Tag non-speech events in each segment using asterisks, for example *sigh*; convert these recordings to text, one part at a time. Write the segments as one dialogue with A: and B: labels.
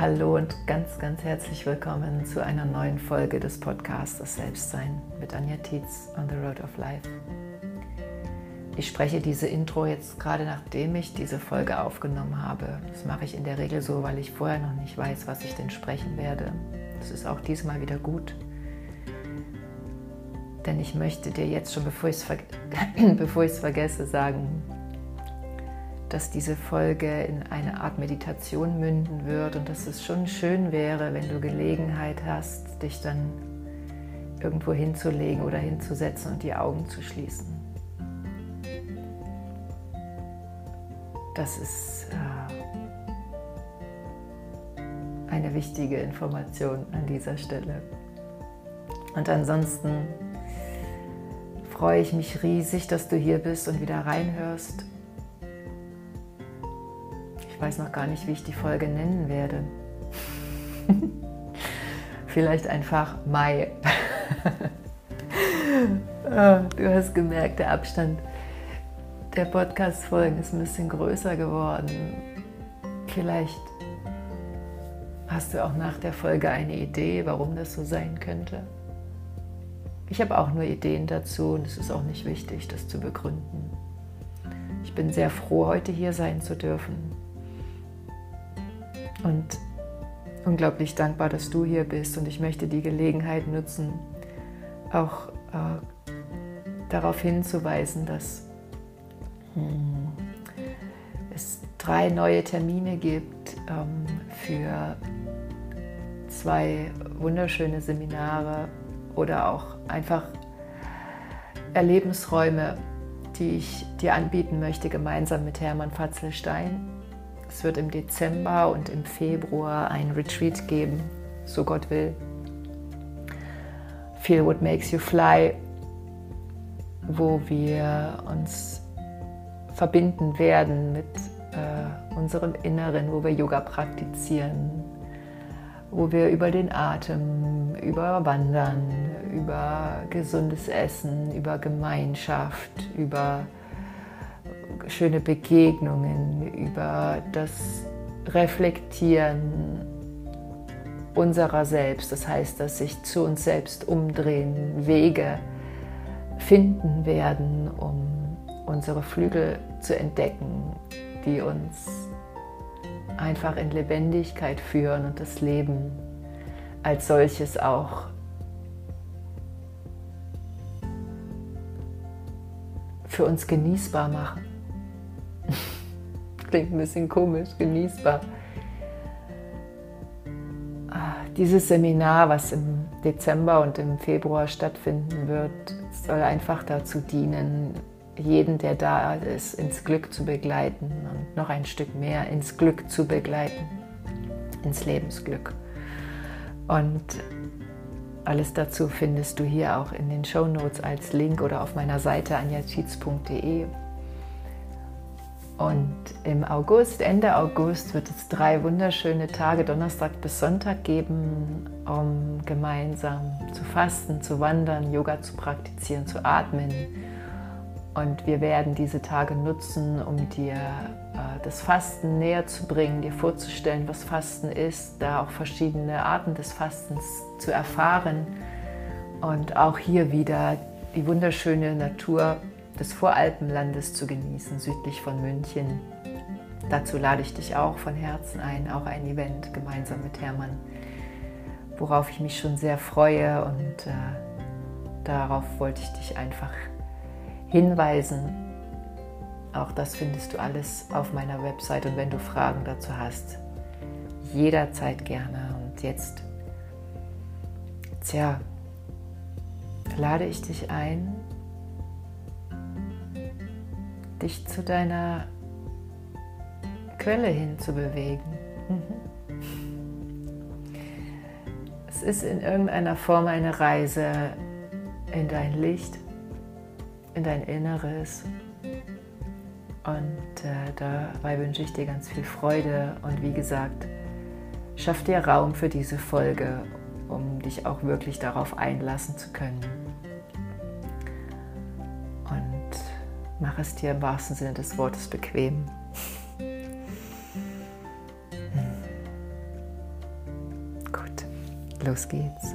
A: Hallo und ganz, ganz herzlich willkommen zu einer neuen Folge des Podcasts Das Selbstsein mit Anja Tietz on the Road of Life. Ich spreche diese Intro jetzt gerade nachdem ich diese Folge aufgenommen habe. Das mache ich in der Regel so, weil ich vorher noch nicht weiß, was ich denn sprechen werde. Das ist auch diesmal wieder gut. Denn ich möchte dir jetzt schon, bevor ich es ver vergesse, sagen, dass diese Folge in eine Art Meditation münden wird und dass es schon schön wäre, wenn du Gelegenheit hast, dich dann irgendwo hinzulegen oder hinzusetzen und die Augen zu schließen. Das ist äh, eine wichtige Information an dieser Stelle. Und ansonsten freue ich mich riesig, dass du hier bist und wieder reinhörst ich weiß noch gar nicht, wie ich die Folge nennen werde. *laughs* Vielleicht einfach Mai. *laughs* Ah, du hast gemerkt, der Abstand der Podcast-Folgen ist ein bisschen größer geworden. Vielleicht hast du auch nach der Folge eine Idee, warum das so sein könnte. Ich habe auch nur Ideen dazu und es ist auch nicht wichtig, das zu begründen. Ich bin sehr froh, heute hier sein zu dürfen und unglaublich dankbar, dass du hier bist. Und ich möchte die Gelegenheit nutzen, auch äh, darauf hinzuweisen, dass hm, es drei neue Termine gibt ähm, für zwei wunderschöne Seminare oder auch einfach Erlebensräume, die ich dir anbieten möchte, gemeinsam mit Hermann Fatzelstein. Es wird im Dezember und im Februar ein Retreat geben, so Gott will. Feel What Makes You Fly, wo wir uns verbinden werden mit äh, unserem Inneren, wo wir Yoga praktizieren, wo wir über den Atem, über Wandern, über gesundes Essen, über Gemeinschaft, über schöne Begegnungen, über das Reflektieren unserer selbst, das heißt, dass sich zu uns selbst umdrehen, Wege finden werden, um unsere Flügel zu entdecken, die uns einfach in Lebendigkeit führen und das Leben als solches auch für uns genießbar machen. Klingt ein bisschen komisch, genießbar. Ah, dieses Seminar, was im Dezember und im Februar stattfinden wird, soll einfach dazu dienen, jeden, der da ist, ins Glück zu begleiten und noch ein Stück mehr ins Glück zu begleiten, ins Lebensglück. Und alles dazu findest du hier auch in den Show Notes als Link oder auf meiner Seite anjacheats.de. Und im August, Ende August, wird es drei wunderschöne Tage, Donnerstag bis Sonntag geben, um gemeinsam zu fasten, zu wandern, Yoga zu praktizieren, zu atmen. Und wir werden diese Tage nutzen, um dir äh, das Fasten näher zu bringen, dir vorzustellen, was Fasten ist, da auch verschiedene Arten des Fastens zu erfahren und auch hier wieder die wunderschöne Natur des Voralpenlandes zu genießen, südlich von München. Dazu lade ich dich auch von Herzen ein, auch ein Event gemeinsam mit Hermann, worauf ich mich schon sehr freue und äh, darauf wollte ich dich einfach hinweisen. Auch das findest du alles auf meiner Website und wenn du Fragen dazu hast, jederzeit gerne. Und jetzt, tja, lade ich dich ein, dich zu deiner Quelle hin zu bewegen. Mhm. Es ist in irgendeiner Form eine Reise in dein Licht, in dein Inneres. Und äh, dabei wünsche ich dir ganz viel Freude und wie gesagt, schaff dir Raum für diese Folge, um dich auch wirklich darauf einlassen zu können. Mach es dir im wahrsten Sinne des Wortes bequem. Los geht's.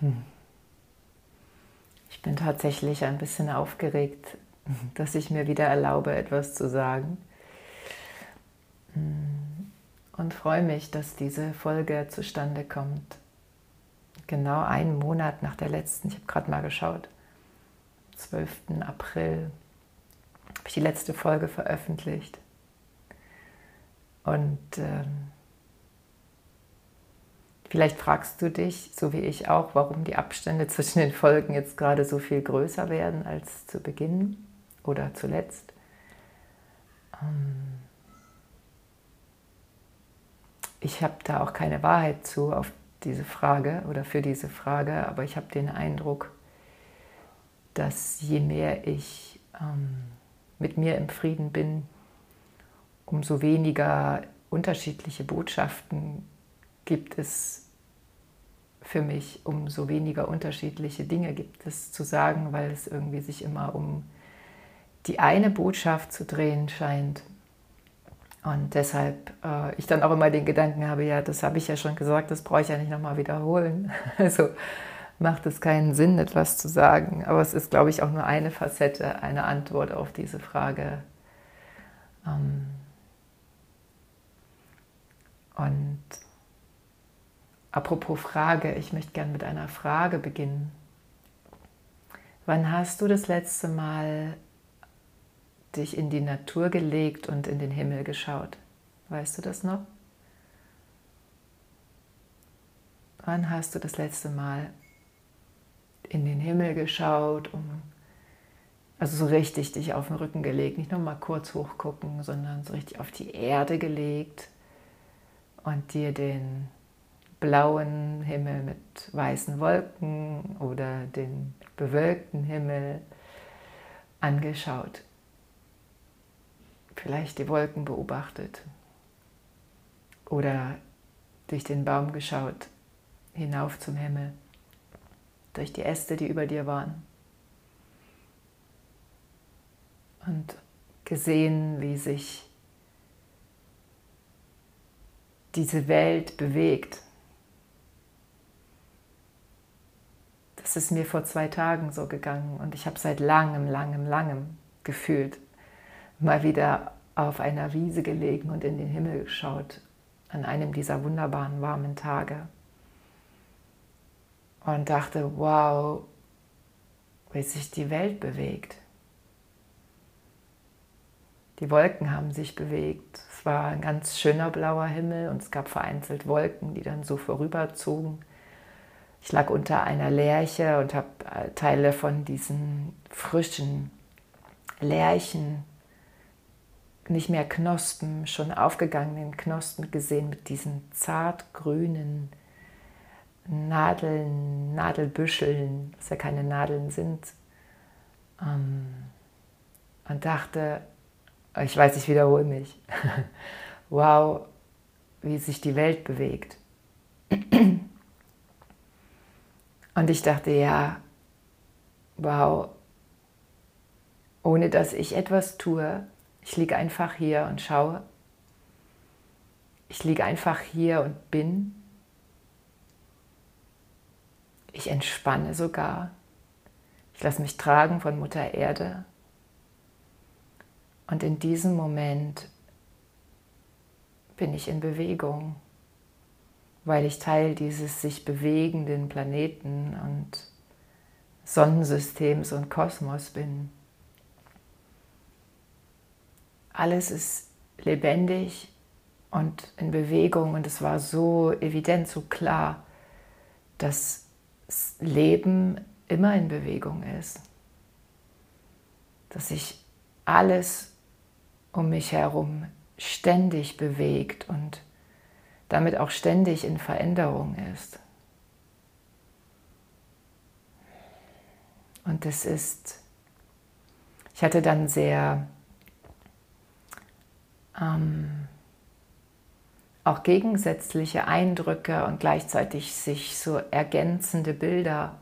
A: Hm. Ich bin tatsächlich ein bisschen aufgeregt, dass ich mir wieder erlaube, etwas zu sagen. Hm. Und freue mich, dass diese Folge zustande kommt. Genau einen Monat nach der letzten, ich habe gerade mal geschaut, 12. April habe ich die letzte Folge veröffentlicht. Und ähm, Vielleicht fragst du dich, so wie ich auch, warum die Abstände *laughs* zwischen den Folgen jetzt gerade so viel größer werden als zu Beginn oder zuletzt. Ähm, ich habe da auch keine Wahrheit zu auf diese Frage oder für diese Frage, aber ich habe den Eindruck, dass je mehr ich ähm, mit mir im Frieden bin, umso weniger unterschiedliche Botschaften gibt es für mich, umso weniger unterschiedliche Dinge gibt es zu sagen, weil es irgendwie sich immer um die eine Botschaft zu drehen scheint. Und deshalb äh, ich dann auch immer den Gedanken habe, ja, das habe ich ja schon gesagt, das brauche ich ja nicht nochmal wiederholen. *laughs* Also macht es keinen Sinn, etwas zu sagen. Aber es ist, glaube ich, auch nur eine Facette, eine Antwort auf diese Frage. Ähm und Apropos Frage, ich möchte gerne mit einer Frage beginnen. Wann hast du das letzte Mal dich in die Natur gelegt und in den Himmel geschaut? Weißt du das noch? Wann hast du das letzte Mal in den Himmel geschaut, um also so richtig dich auf den Rücken gelegt, nicht nur mal kurz hochgucken, sondern so richtig auf die Erde gelegt und dir den blauen Himmel mit weißen Wolken oder den bewölkten Himmel angeschaut. Vielleicht die Wolken beobachtet oder durch den Baum geschaut, hinauf zum Himmel, durch die Äste, die über dir waren. Und gesehen, wie sich diese Welt bewegt Es ist mir vor zwei Tagen so gegangen und ich habe seit langem, langem, langem gefühlt mal wieder auf einer Wiese gelegen und in den Himmel geschaut an einem dieser wunderbaren warmen Tage und dachte, wow, wie sich die Welt bewegt. Die Wolken haben sich bewegt. Es war ein ganz schöner blauer Himmel und es gab vereinzelt Wolken, die dann so vorüberzogen. Ich lag unter einer Lerche und habe äh, Teile von diesen frischen Lärchen, nicht mehr Knospen, schon aufgegangenen Knospen gesehen mit diesen zartgrünen Nadeln, Nadelbüscheln, was ja keine Nadeln sind. Ähm, und dachte, ich weiß, ich wiederhole mich, *laughs* wow, wie sich die Welt bewegt. *clears throat* Und ich dachte, ja, wow, ohne dass ich etwas tue, ich liege einfach hier und schaue. Ich liege einfach hier und bin. Ich entspanne sogar. Ich lasse mich tragen von Mutter Erde. Und in diesem Moment bin ich in Bewegung weil ich Teil dieses sich bewegenden Planeten und Sonnensystems und Kosmos bin. Alles ist lebendig und in Bewegung und es war so evident, so klar, dass das Leben immer in Bewegung ist, dass sich alles um mich herum ständig bewegt und damit auch ständig in Veränderung ist. Und das ist, ich hatte dann sehr ähm, auch gegensätzliche Eindrücke und gleichzeitig sich so ergänzende Bilder,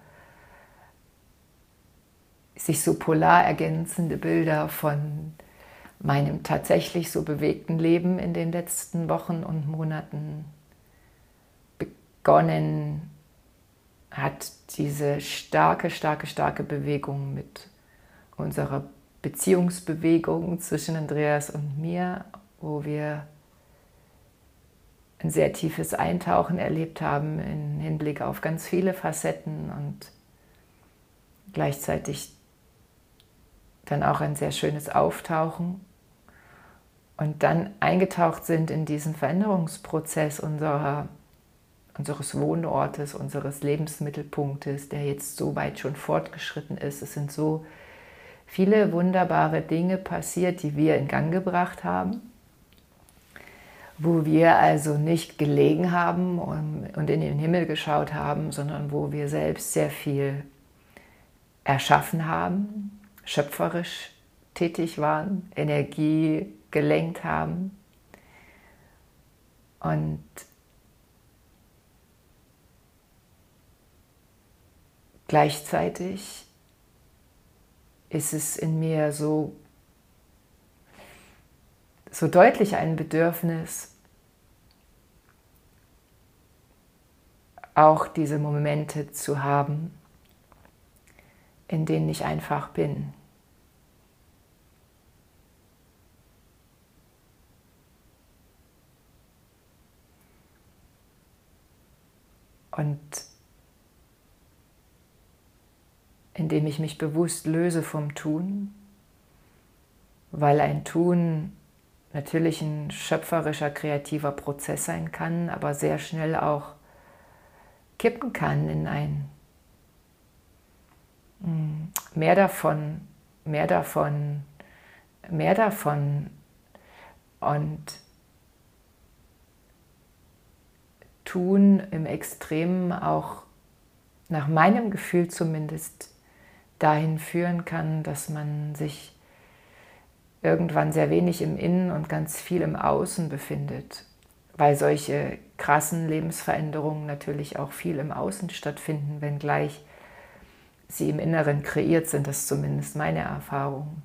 A: sich so polar ergänzende Bilder von meinem tatsächlich so bewegten Leben in den letzten Wochen und Monaten begonnen hat diese starke, starke, starke Bewegung mit unserer Beziehungsbewegung zwischen Andreas und mir, wo wir ein sehr tiefes Eintauchen erlebt haben im Hinblick auf ganz viele Facetten und gleichzeitig dann auch ein sehr schönes Auftauchen und dann eingetaucht sind in diesen Veränderungsprozess unserer, unseres Wohnortes, unseres Lebensmittelpunktes, der jetzt so weit schon fortgeschritten ist. Es sind so viele wunderbare Dinge passiert, die wir in Gang gebracht haben, wo wir also nicht gelegen haben und in den Himmel geschaut haben, sondern wo wir selbst sehr viel erschaffen haben, schöpferisch tätig waren, Energie gelenkt haben. Und gleichzeitig ist es in mir so, so deutlich ein Bedürfnis, auch diese Momente zu haben, in denen ich einfach bin. Und indem ich mich bewusst löse vom Tun, weil ein Tun natürlich ein schöpferischer, kreativer Prozess sein kann, aber sehr schnell auch kippen kann in ein hm, mehr davon, mehr davon, mehr davon. Und tun im Extremen auch nach meinem Gefühl zumindest dahin führen kann, dass man sich irgendwann sehr wenig im Innen und ganz viel im Außen befindet, weil solche krassen Lebensveränderungen natürlich auch viel im Außen stattfinden, wenngleich sie im Inneren kreiert sind, das ist zumindest meine Erfahrung.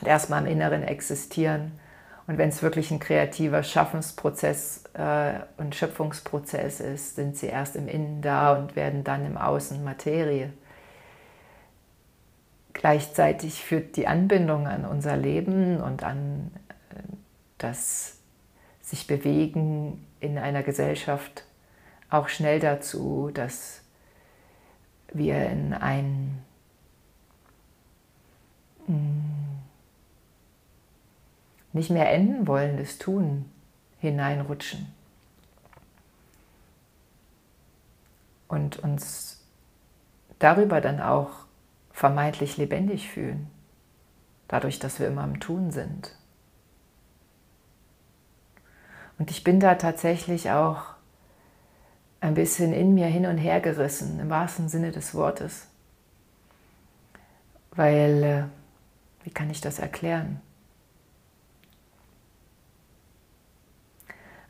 A: Und erstmal im Inneren existieren und wenn es wirklich ein kreativer Schaffensprozess äh, und Schöpfungsprozess ist, sind sie erst im Innen da und werden dann im Außen Materie. Gleichzeitig führt die Anbindung an unser Leben und an äh, das sich bewegen in einer Gesellschaft auch schnell dazu, dass wir in ein mm, nicht mehr enden wollendes Tun hineinrutschen. Und uns darüber dann auch vermeintlich lebendig fühlen, dadurch, dass wir immer am Tun sind. Und ich bin da tatsächlich auch ein bisschen in mir hin und her gerissen, im wahrsten Sinne des Wortes. Weil, äh, wie kann ich das erklären?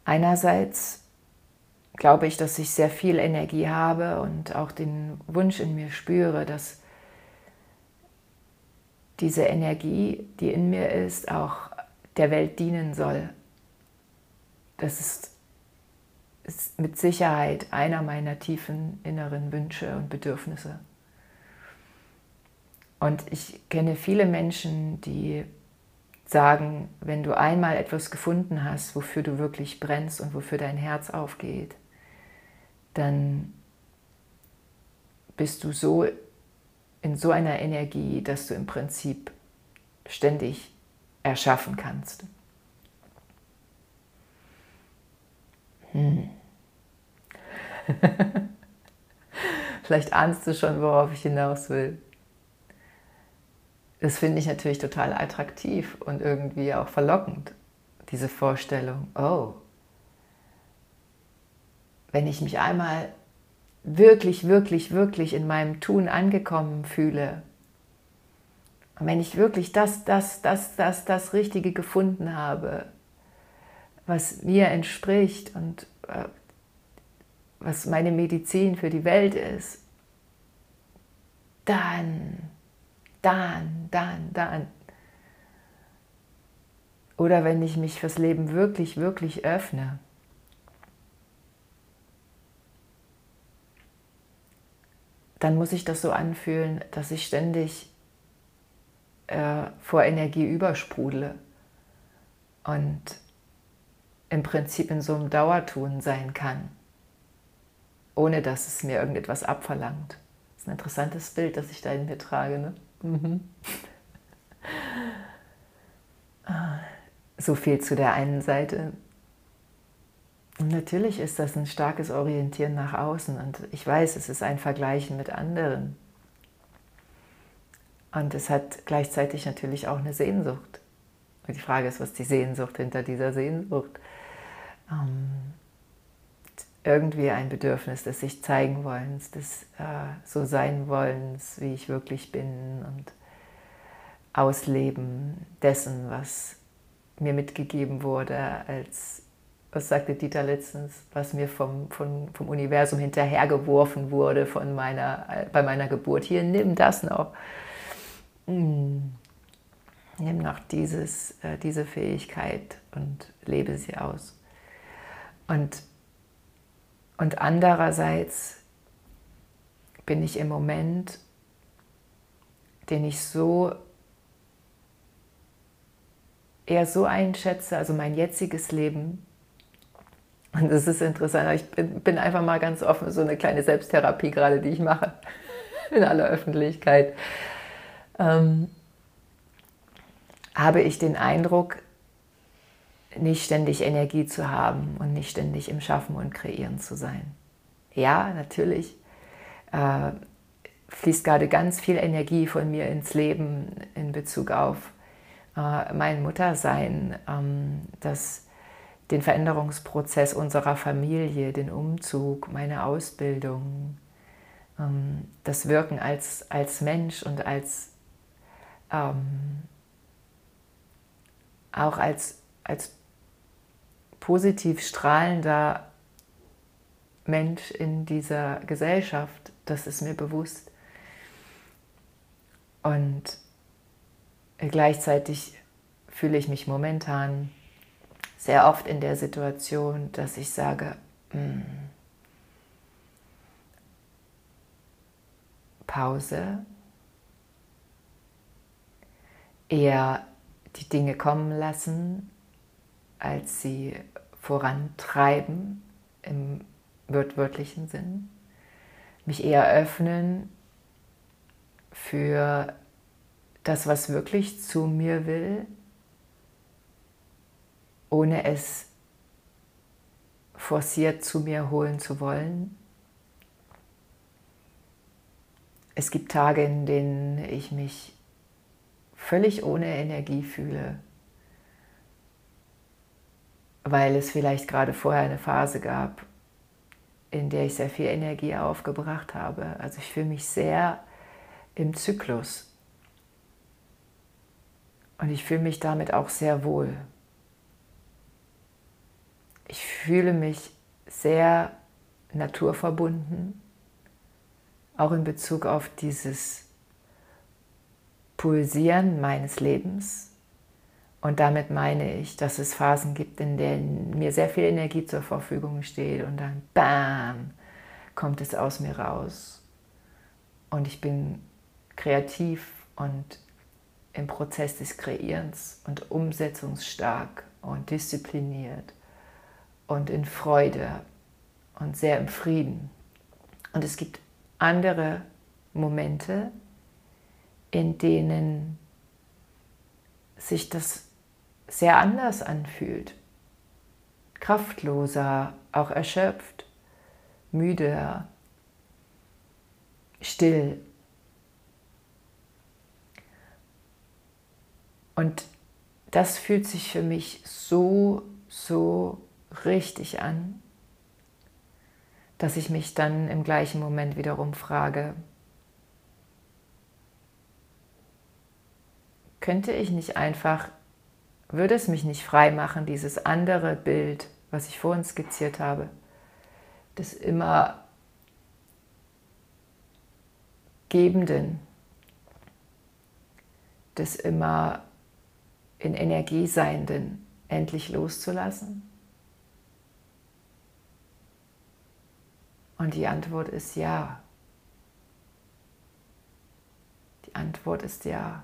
A: Einerseits glaube ich, dass ich sehr viel Energie habe und auch den Wunsch in mir spüre, dass diese Energie, die in mir ist, auch der Welt dienen soll. Das ist, ist mit Sicherheit einer meiner tiefen inneren Wünsche und Bedürfnisse. Und ich kenne viele Menschen, die sagen, wenn du einmal etwas gefunden hast, wofür du wirklich brennst und wofür dein Herz aufgeht, dann bist du so in so einer Energie, dass du im Prinzip ständig erschaffen kannst. Hm. *laughs* Vielleicht ahnst du schon, worauf ich hinaus will das finde ich natürlich total attraktiv und irgendwie auch verlockend, diese Vorstellung, oh, wenn ich mich einmal wirklich, wirklich, wirklich in meinem Tun angekommen fühle, und wenn ich wirklich das, das, das, das, das Richtige gefunden habe, was mir entspricht und äh, was meine Medizin für die Welt ist, dann dann, dann, dann. Oder wenn ich mich fürs Leben wirklich, wirklich öffne, dann muss ich das so anfühlen, dass ich ständig äh, vor Energie übersprudle und im Prinzip in so einem Dauertun sein kann, ohne dass es mir irgendetwas abverlangt. Das ist ein interessantes Bild, das ich da in mir trage. Ne? Mhm. *laughs* So viel zu der einen Seite. Und natürlich ist das ein starkes Orientieren nach außen und ich weiß, es ist ein Vergleichen mit anderen. Und es hat gleichzeitig natürlich auch eine Sehnsucht. Und die Frage ist, was die Sehnsucht hinter dieser Sehnsucht? Ähm, irgendwie ein Bedürfnis des sich zeigen wollens, des äh, so sein wollens, wie ich wirklich bin und Ausleben dessen, was mir mitgegeben wurde als was sagte Dieter letztens, was mir vom, vom, vom Universum hinterhergeworfen wurde von meiner, äh, bei meiner Geburt. Hier, nimm das noch. Mm. Nimm noch dieses, äh, diese Fähigkeit und lebe sie aus. Und, und andererseits bin ich im Moment, den ich so eher so einschätze, also mein jetziges Leben, und das ist interessant. Ich bin einfach mal ganz offen, so eine kleine Selbsttherapie gerade, die ich mache *laughs* in aller Öffentlichkeit. Ähm, habe ich den Eindruck, nicht ständig Energie zu haben und nicht ständig im Schaffen und Kreieren zu sein. Ja, natürlich äh, fließt gerade ganz viel Energie von mir ins Leben in Bezug auf äh, mein Muttersein, ähm, das den Veränderungsprozess unserer Familie, den Umzug, meine Ausbildung, ähm, das Wirken als, als Mensch und als ähm, auch als, als positiv strahlender Mensch in dieser Gesellschaft, das ist mir bewusst. Und gleichzeitig fühle ich mich momentan sehr oft in der Situation, dass ich sage, mm, Pause, eher die Dinge kommen lassen, als sie vorantreiben im wörtlichen Sinn, mich eher öffnen für das, was wirklich zu mir will, ohne es forciert zu mir holen zu wollen. Es gibt Tage, in denen ich mich völlig ohne Energie fühle, weil es vielleicht gerade vorher eine Phase gab, in der ich sehr viel Energie aufgebracht habe. Also ich fühle mich sehr im Zyklus und ich fühle mich damit auch sehr wohl ich fühle mich sehr naturverbunden, auch in Bezug auf dieses Pulsieren meines Lebens. Und damit meine ich, dass es Phasen gibt, in denen mir sehr viel Energie zur Verfügung steht und dann BAM kommt es aus mir raus. Und ich bin kreativ und im Prozess des Kreierens und umsetzungsstark und diszipliniert und in Freude und sehr im Frieden. Und es gibt andere Momente, in denen sich das sehr anders anfühlt. Kraftloser, auch erschöpft, müde, still. Und das fühlt sich für mich so, so richtig an, dass ich mich dann im gleichen Moment wiederum frage, könnte ich nicht einfach, würde es mich nicht frei machen, dieses andere Bild, was ich vorhin skizziert habe, des immer Gebenden, des immer in Energie Seienden endlich loszulassen? Und die Antwort ist ja. Die Antwort ist ja.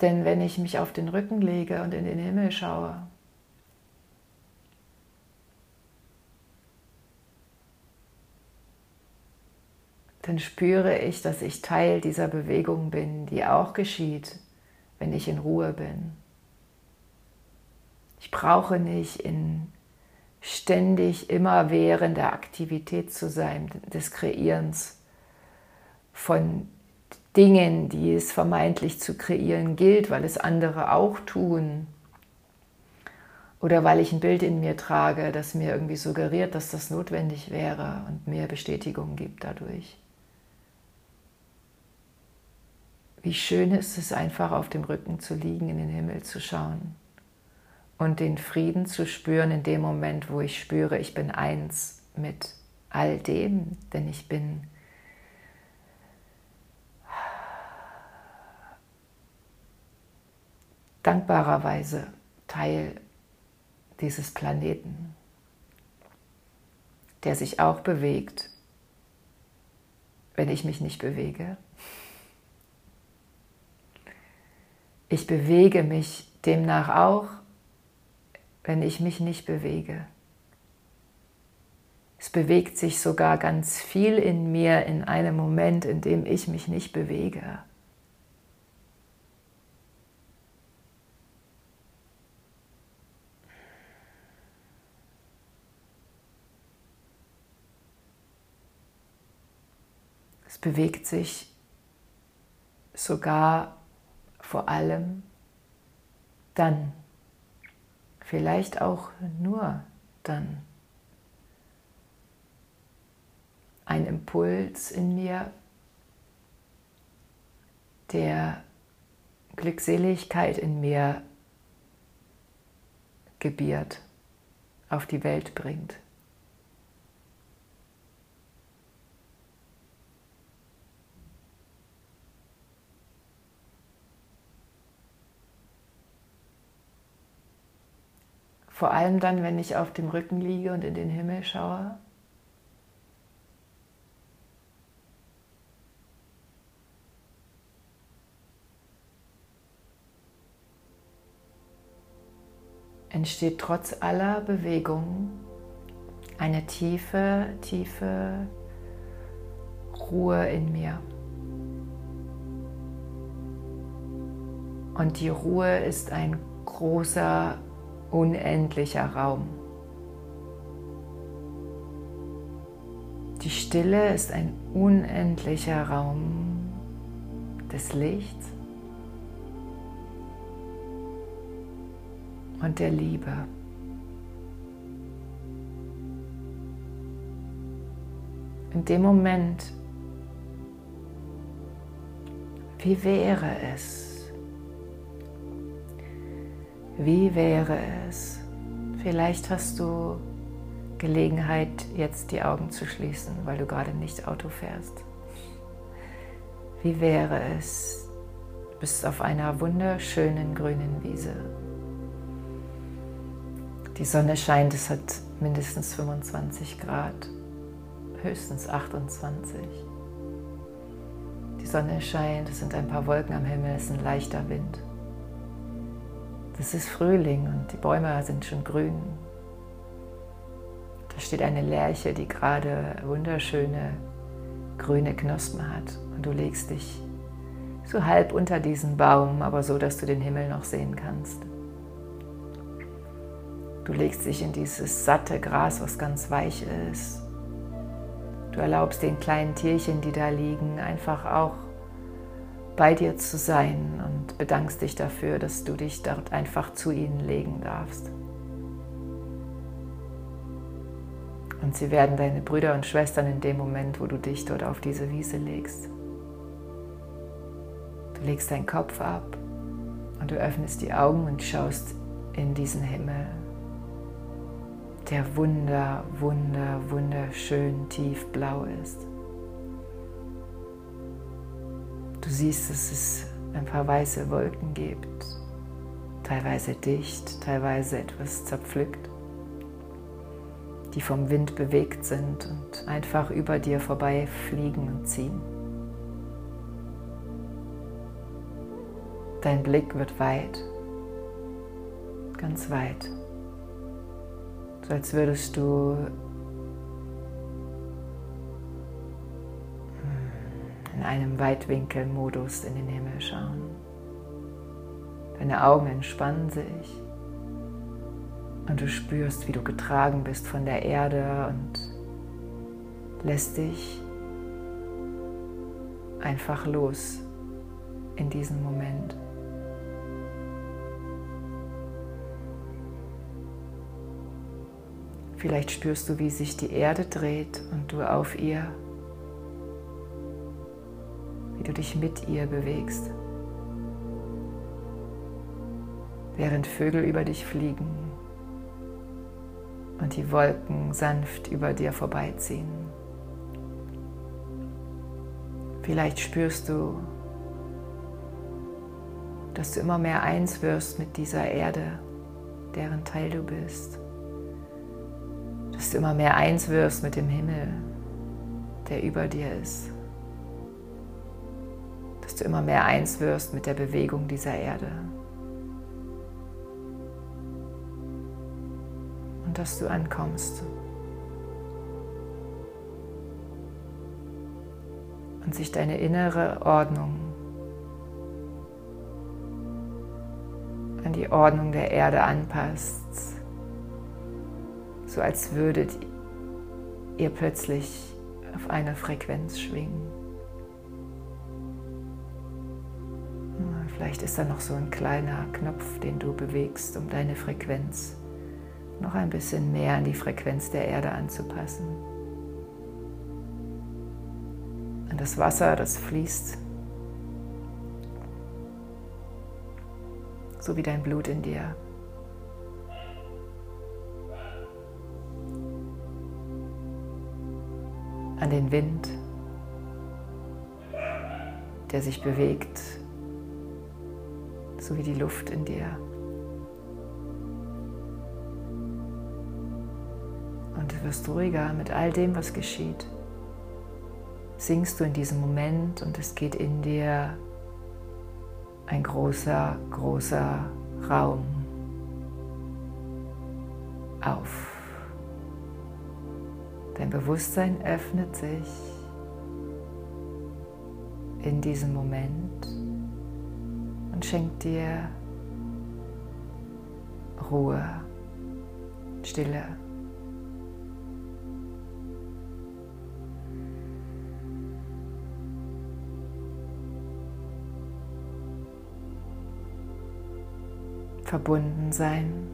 A: Denn wenn ich mich auf den Rücken lege und in den Himmel schaue, dann spüre ich, dass ich Teil dieser Bewegung bin, die auch geschieht, wenn ich in Ruhe bin. Ich brauche nicht in ständig immerwährender Aktivität zu sein, des Kreierens von Dingen, die es vermeintlich zu kreieren gilt, weil es andere auch tun. Oder weil ich ein Bild in mir trage, das mir irgendwie suggeriert, dass das notwendig wäre und mir Bestätigung gibt dadurch. Wie schön ist es einfach auf dem Rücken zu liegen, in den Himmel zu schauen und den Frieden zu spüren in dem Moment, wo ich spüre, ich bin eins mit all dem, denn ich bin dankbarerweise Teil dieses Planeten, der sich auch bewegt, wenn ich mich nicht bewege. Ich bewege mich demnach auch, wenn ich mich nicht bewege. Es bewegt sich sogar ganz viel in mir in einem Moment, in dem ich mich nicht bewege. Es bewegt sich sogar vor allem dann, vielleicht auch nur dann, ein Impuls in mir, der Glückseligkeit in mir gebiert, auf die Welt bringt. Vor allem dann, wenn ich auf dem Rücken liege und in den Himmel schaue. entsteht trotz aller Bewegung eine tiefe, tiefe Ruhe in mir. Und die Ruhe ist ein großer unendlicher Raum. Die Stille ist ein unendlicher Raum des Lichts und der Liebe. In dem Moment, wie wäre es, wie wäre es? Vielleicht hast du Gelegenheit, jetzt die Augen zu schließen, weil du gerade nicht Auto fährst. Wie wäre es? Du bist auf einer wunderschönen grünen Wiese. Die Sonne scheint, es hat mindestens 25 Grad, höchstens 28. Die Sonne scheint, es sind ein paar Wolken am Himmel, es ist ein leichter Wind. Das ist Frühling und die Bäume sind schon grün. Da steht eine Lerche, die gerade wunderschöne grüne Knospen hat. Und du legst dich so halb unter diesen Baum, aber so, dass du den Himmel noch sehen kannst. Du legst dich in dieses satte Gras, was ganz weich ist. Du erlaubst den kleinen Tierchen, die da liegen, einfach auch bei dir zu sein und bedankst dich dafür, dass du dich dort einfach zu ihnen legen darfst. Und sie werden deine Brüder und Schwestern in dem Moment, wo du dich dort auf diese Wiese legst. Du legst deinen Kopf ab und du öffnest die Augen und schaust in diesen Himmel, der wunder, wunder, wunderschön tiefblau ist. Du siehst, dass es ein paar weiße Wolken gibt, teilweise dicht, teilweise etwas zerpflückt, die vom Wind bewegt sind und einfach über dir vorbei fliegen und ziehen. Dein Blick wird weit, ganz weit, so als würdest du einem Weitwinkelmodus in den Himmel schauen. Deine Augen entspannen sich und du spürst, wie du getragen bist von der Erde und lässt dich einfach los in diesem Moment. Vielleicht spürst du, wie sich die Erde dreht und du auf ihr, dich mit ihr bewegst, während Vögel über dich fliegen und die Wolken sanft über dir vorbeiziehen. Vielleicht spürst du, dass du immer mehr eins wirst mit dieser Erde, deren Teil du bist dass du immer mehr eins wirst mit dem Himmel, der über dir ist. Du immer mehr eins wirst mit der Bewegung dieser Erde. Und dass du ankommst. Und sich deine innere Ordnung an die Ordnung der Erde anpasst so als würdet ihr plötzlich auf einer Frequenz schwingen. Vielleicht ist da noch so ein kleiner Knopf, den du bewegst, um deine Frequenz noch ein bisschen mehr an die Frequenz der Erde anzupassen. Und das Wasser, das fließt, so wie dein Blut in dir. an den Wind, der sich bewegt, so wie die Luft in dir. Und du wirst ruhiger mit all dem, was geschieht. Singst du in diesem Moment und es geht in dir ein großer, großer Raum auf. Dein Bewusstsein öffnet sich in diesem Moment schenkt dir Ruhe, Stille. Verbunden sein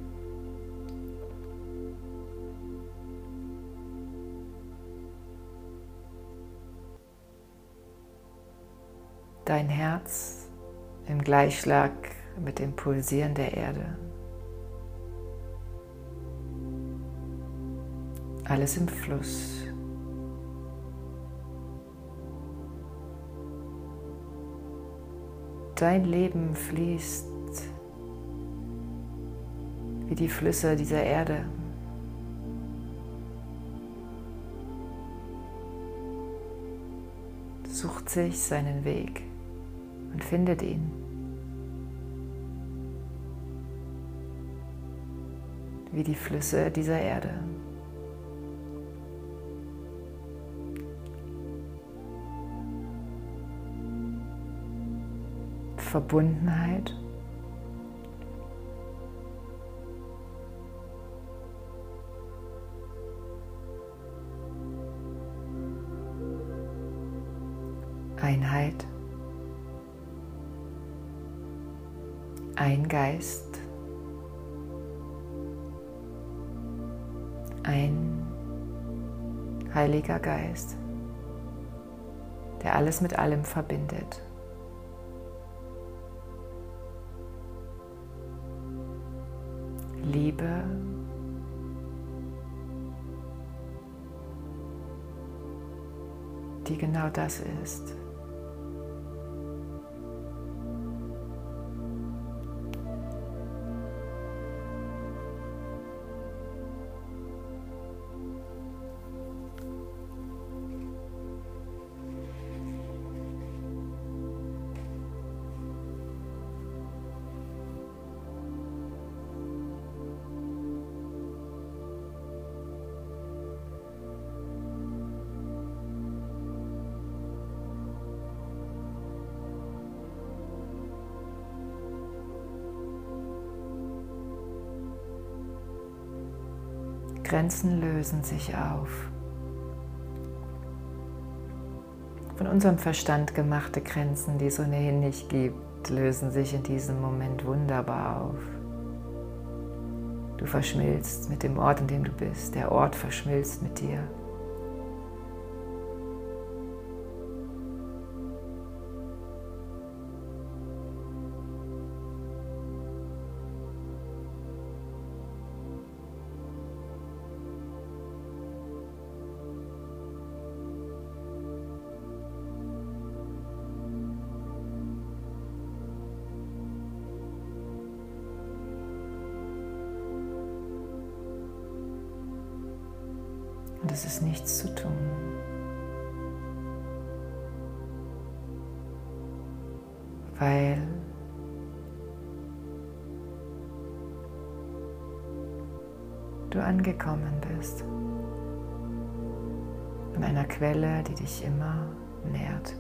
A: dein Herz im Gleichschlag mit dem Pulsieren der Erde. Alles im Fluss. Dein Leben fließt wie die Flüsse dieser Erde. Sucht sich seinen Weg und findet ihn. Wie die Flüsse dieser Erde. Verbundenheit. Ein Geist, ein Heiliger Geist, der alles mit allem verbindet. Liebe, die genau das ist. Grenzen lösen sich auf. Von unserem Verstand gemachte Grenzen, die es ohnehin nicht gibt, lösen sich in diesem Moment wunderbar auf. Du verschmilzt mit dem Ort, in dem du bist. Der Ort verschmilzt mit dir. Du angekommen bist. An einer Quelle, die dich immer nährt.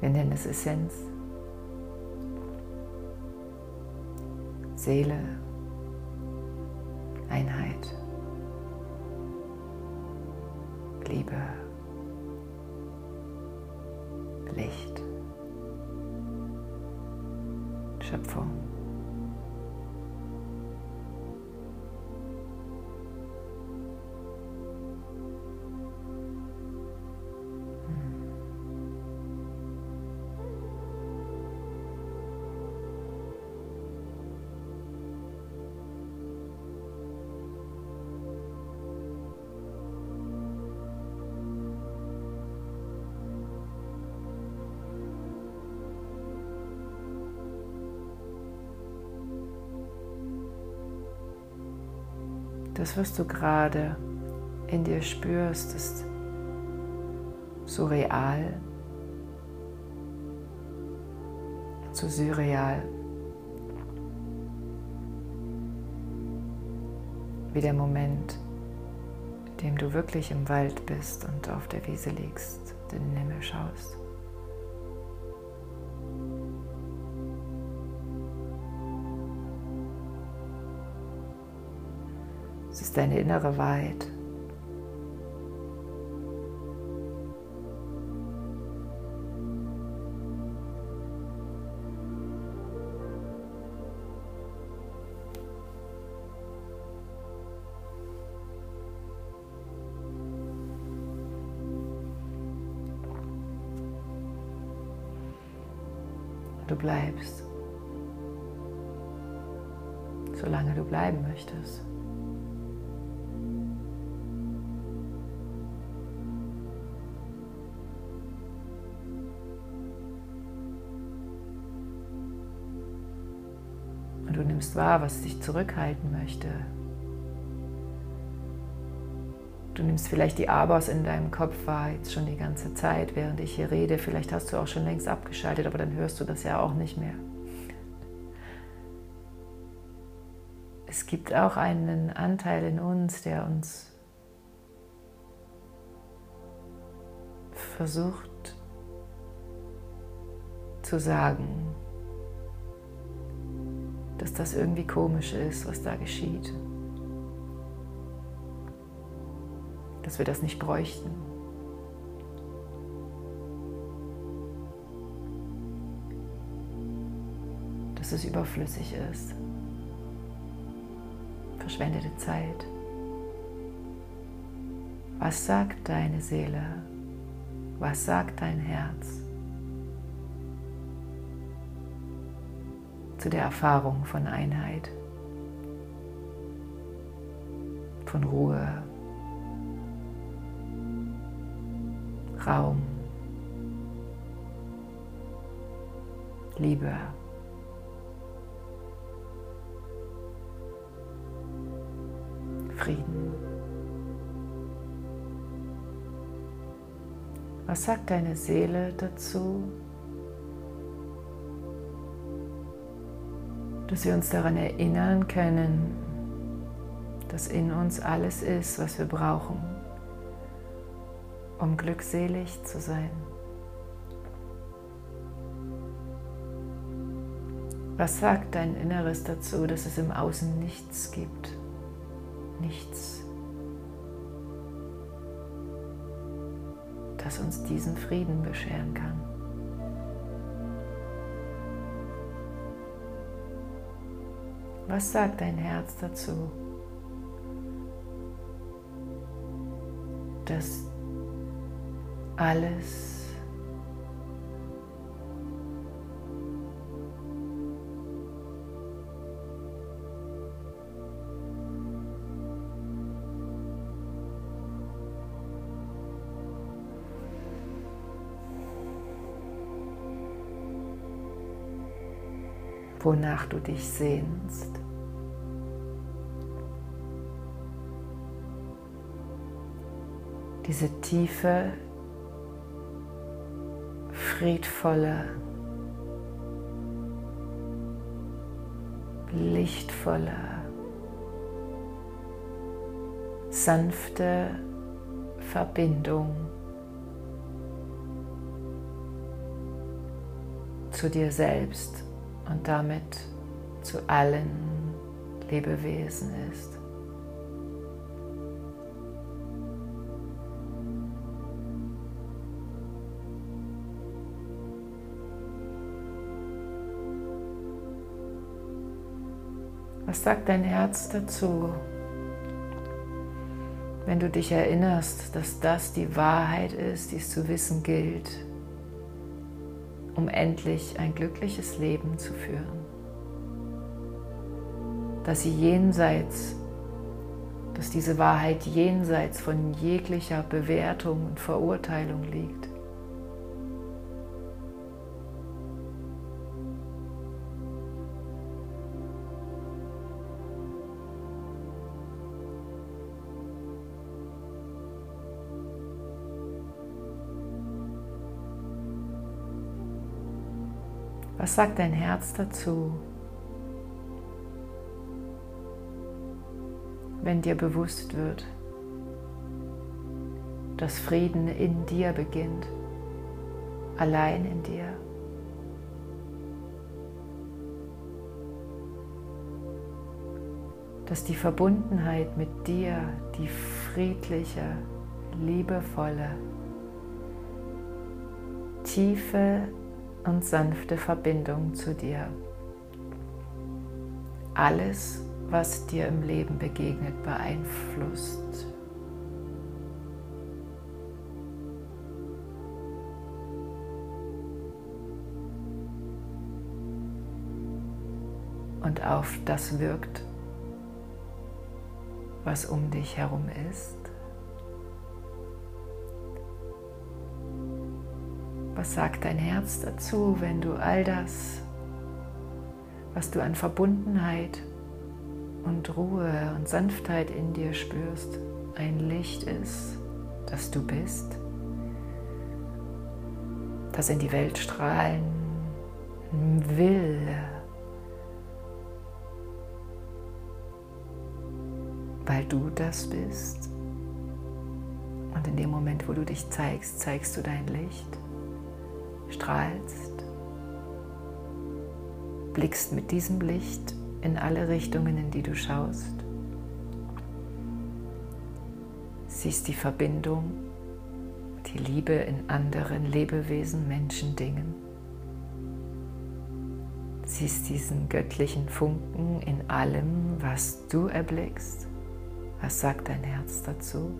A: Wir nennen es Essenz. Seele, Einheit. Liebe, Licht, Schöpfung. Das, was du gerade in dir spürst, ist so real, so surreal, wie der Moment, in dem du wirklich im Wald bist und auf der Wiese liegst, den Himmel schaust. Deine innere Wahrheit. Du bleibst, solange du bleiben möchtest. Wahr, was dich zurückhalten möchte. Du nimmst vielleicht die Abers in deinem Kopf wahr, jetzt schon die ganze Zeit, während ich hier rede. Vielleicht hast du auch schon längst abgeschaltet, aber dann hörst du das ja auch nicht mehr. Es gibt auch einen Anteil in uns, der uns versucht zu sagen, dass das irgendwie komisch ist, was da geschieht. Dass wir das nicht bräuchten. Dass es überflüssig ist. Verschwendete Zeit. Was sagt deine Seele? Was sagt dein Herz? Zu der Erfahrung von Einheit, von Ruhe, Raum, Liebe. Frieden. Was sagt deine Seele dazu? Dass wir uns daran erinnern können, dass in uns alles ist, was wir brauchen, um glückselig zu sein. Was sagt dein Inneres dazu, dass es im Außen nichts gibt, nichts, das uns diesen Frieden bescheren kann. Was sagt dein Herz dazu? Dass alles wonach du dich sehnst. Diese tiefe, friedvolle, lichtvolle, sanfte Verbindung zu dir selbst und damit zu allen Lebewesen ist. Sagt dein Herz dazu, wenn du dich erinnerst, dass das die Wahrheit ist, die es zu wissen gilt um endlich ein glückliches Leben zu führen. Dass sie jenseits, dass diese Wahrheit jenseits von jeglicher Bewertung und Verurteilung liegt. Was sagt dein Herz dazu? Wenn dir bewusst wird, dass Frieden in dir beginnt, allein in dir. Dass die Verbundenheit mit dir, die friedliche, liebevolle, tiefe und sanfte Verbindung zu dir. Alles, was dir im Leben begegnet, beeinflusst. Und auf das wirkt, was um dich herum ist. Was sagt dein Herz dazu, wenn du all das, was du an Verbundenheit und Ruhe und Sanftheit in dir spürst, ein Licht ist, das du bist, das in die Welt strahlen will. Weil du das bist. Und in dem Moment, wo du dich zeigst, zeigst du dein Licht strahlst, blickst mit diesem Licht in alle Richtungen, in die du schaust, siehst die Verbindung, die Liebe in anderen Lebewesen, Menschen, Dingen, siehst diesen göttlichen Funken in allem, was du erblickst. Was sagt dein Herz dazu,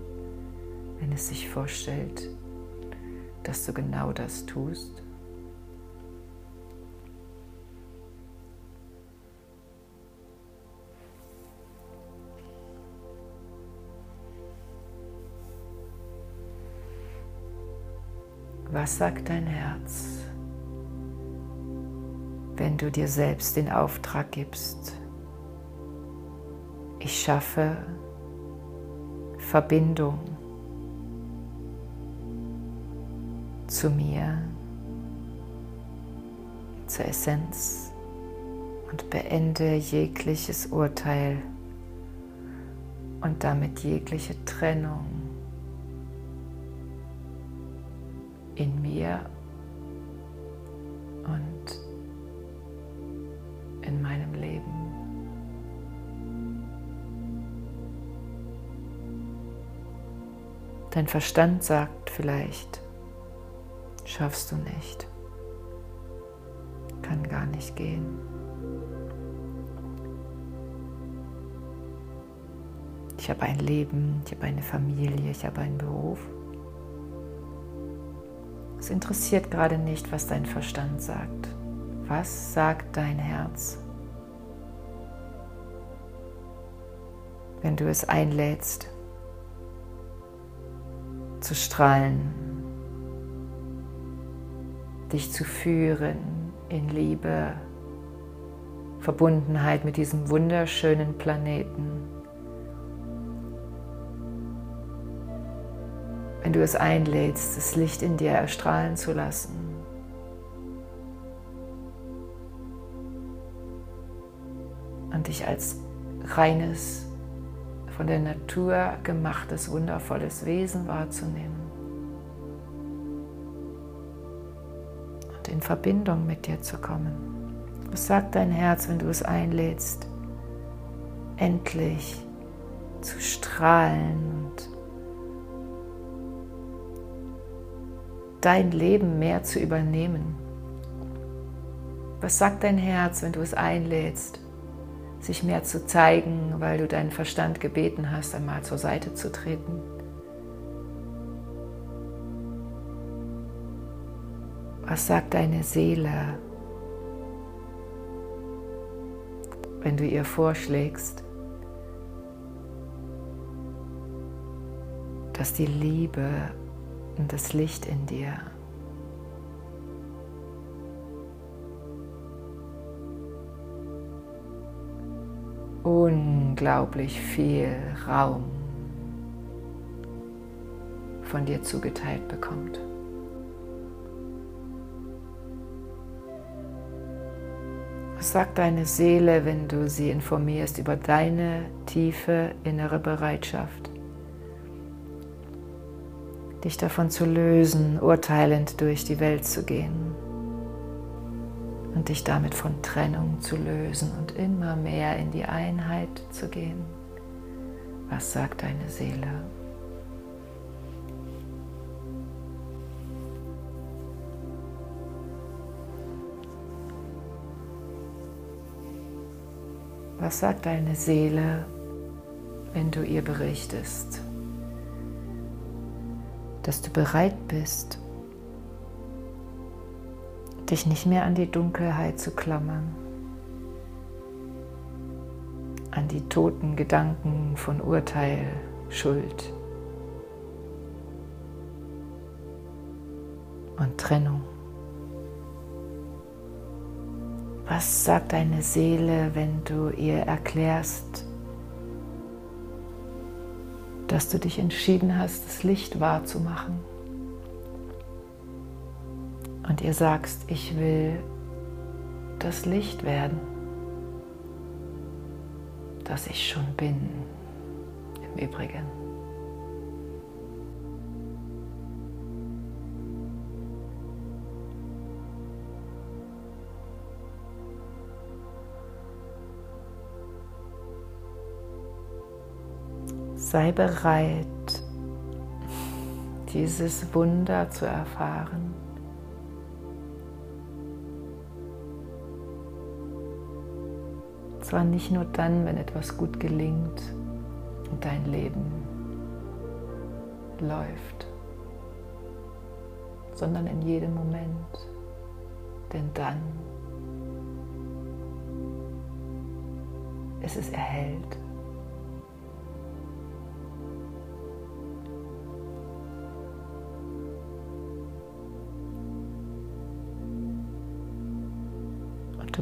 A: wenn es sich vorstellt, dass du genau das tust. Was sagt dein Herz, wenn du dir selbst den Auftrag gibst? Ich schaffe Verbindung zu mir, zur Essenz und beende jegliches Urteil und damit jegliche Trennung in mir und in meinem Leben. Dein Verstand sagt vielleicht, schaffst du nicht, kann gar nicht gehen. Ich habe ein Leben, ich habe eine Familie, ich habe einen Beruf. Es interessiert gerade nicht, was dein Verstand sagt. Was sagt dein Herz? Wenn du es einlädst, zu strahlen, dich zu führen in Liebe, Verbundenheit mit diesem wunderschönen Planeten. Wenn du es einlädst, das Licht in dir erstrahlen zu lassen. Und dich als reines, von der Natur gemachtes, wundervolles Wesen wahrzunehmen. In Verbindung mit dir zu kommen. Was sagt dein Herz, wenn du es einlädst, endlich zu strahlen und dein Leben mehr zu übernehmen? Was sagt dein Herz, wenn du es einlädst, sich mehr zu zeigen, weil du deinen Verstand gebeten hast, einmal zur Seite zu treten. Was sagt deine Seele, wenn du ihr vorschlägst, dass die Liebe und das Licht in dir unglaublich viel Raum von dir zugeteilt bekommt. Was sagt deine Seele, wenn du sie informierst über deine tiefe innere Bereitschaft, dich davon zu lösen, urteilend durch die Welt zu gehen? und dich damit von Trennung zu lösen und immer mehr in die Einheit zu gehen. Was sagt deine Seele? Was sagt deine Seele, wenn du ihr berichtest, dass du bereit bist, dich nicht mehr an die Dunkelheit zu klammern, an die toten Gedanken von Urteil, Schuld und Trennung. Was sagt deine Seele, wenn du ihr erklärst, dass du dich entschieden hast, das Licht wahrzumachen? und ihr sagst, ich will das Licht werden, das ich schon bin, im Übrigen. Sei bereit, dieses Wunder zu erfahren. Zwar nicht nur dann, wenn etwas gut gelingt und dein Leben läuft, sondern in jedem Moment. Denn dann ist es erhellt.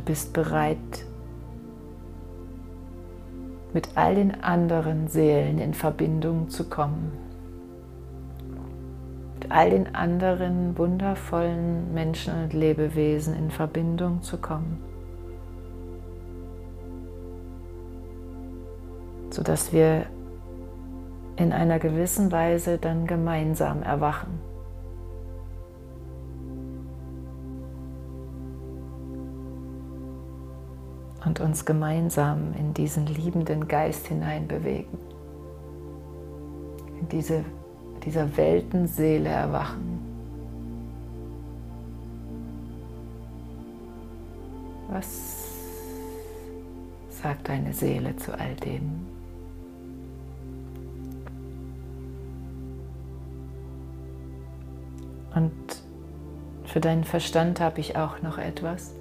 A: Bist bereit, mit all den anderen Seelen in Verbindung zu kommen. Mit all den anderen wundervollen Menschen und Lebewesen in Verbindung zu kommen. Sodass wir in einer gewissen Weise dann gemeinsam erwachen. Und uns gemeinsam in diesen liebenden Geist hineinbewegen, in diese, dieser Weltenseele erwachen. Was sagt deine Seele zu all dem? Und für deinen Verstand habe ich auch noch etwas.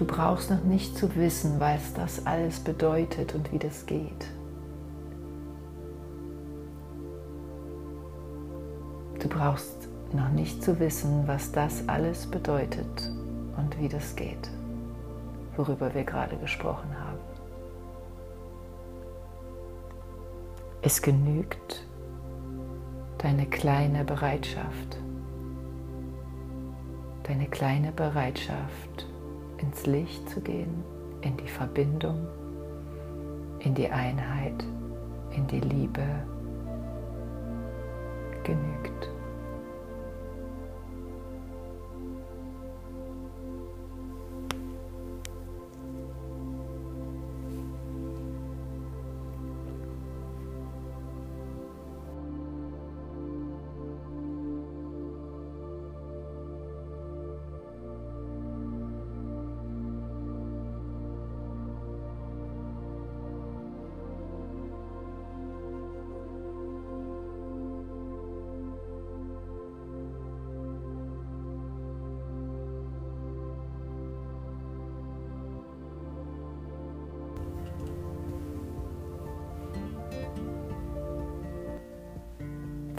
A: Du brauchst noch nicht zu wissen, was das alles bedeutet und wie das geht. Du brauchst noch nicht zu wissen, was das alles bedeutet und wie das geht, worüber wir gerade gesprochen haben. Es genügt deine kleine Bereitschaft, deine kleine Bereitschaft, ins Licht zu gehen, in die Verbindung, in die Einheit, in die Liebe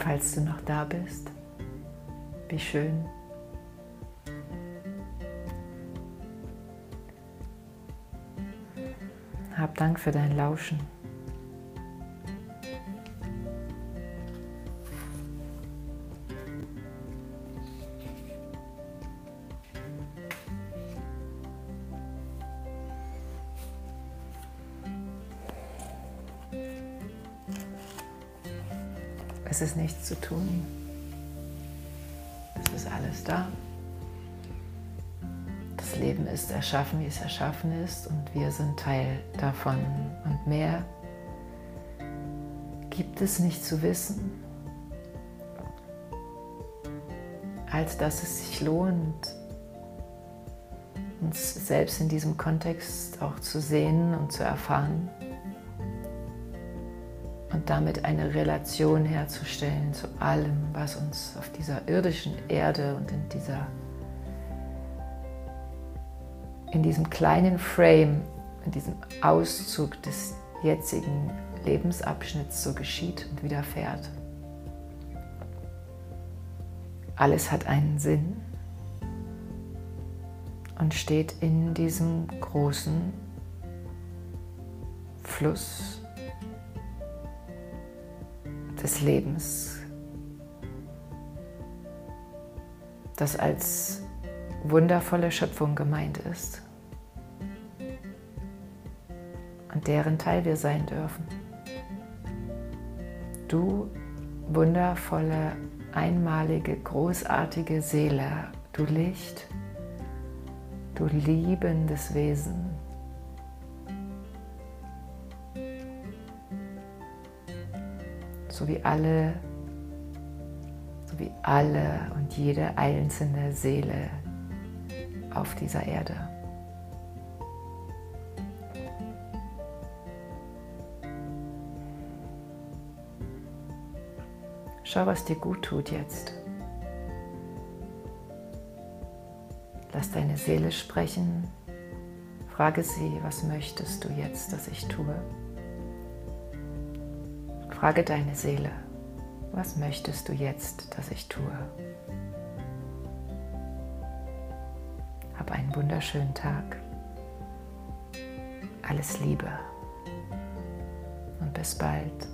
A: falls du noch da bist. Wie schön. Hab Dank für dein Lauschen. Es nichts zu tun. Es ist alles da. Das Leben ist erschaffen, wie es erschaffen ist und wir sind Teil davon. Und mehr gibt es nicht zu wissen, als dass es sich lohnt, uns selbst in diesem Kontext auch zu sehen und zu erfahren und damit eine Relation herzustellen zu allem, was uns auf dieser irdischen Erde und in dieser in diesem kleinen Frame, in diesem Auszug des jetzigen Lebensabschnitts so geschieht und widerfährt. Alles hat einen Sinn und steht in diesem großen Fluss des Lebens, das als wundervolle Schöpfung gemeint ist und deren Teil wir sein dürfen. Du wundervolle, einmalige, großartige Seele, du Licht, du liebendes Wesen. So wie alle, so wie alle und jede einzelne Seele auf dieser Erde. Schau, was dir gut tut jetzt. Lass deine Seele sprechen. Frage sie, was möchtest du jetzt, dass ich tue? Frage deine Seele, was möchtest du jetzt, dass ich tue? Hab einen wunderschönen Tag. Alles Liebe und bis bald.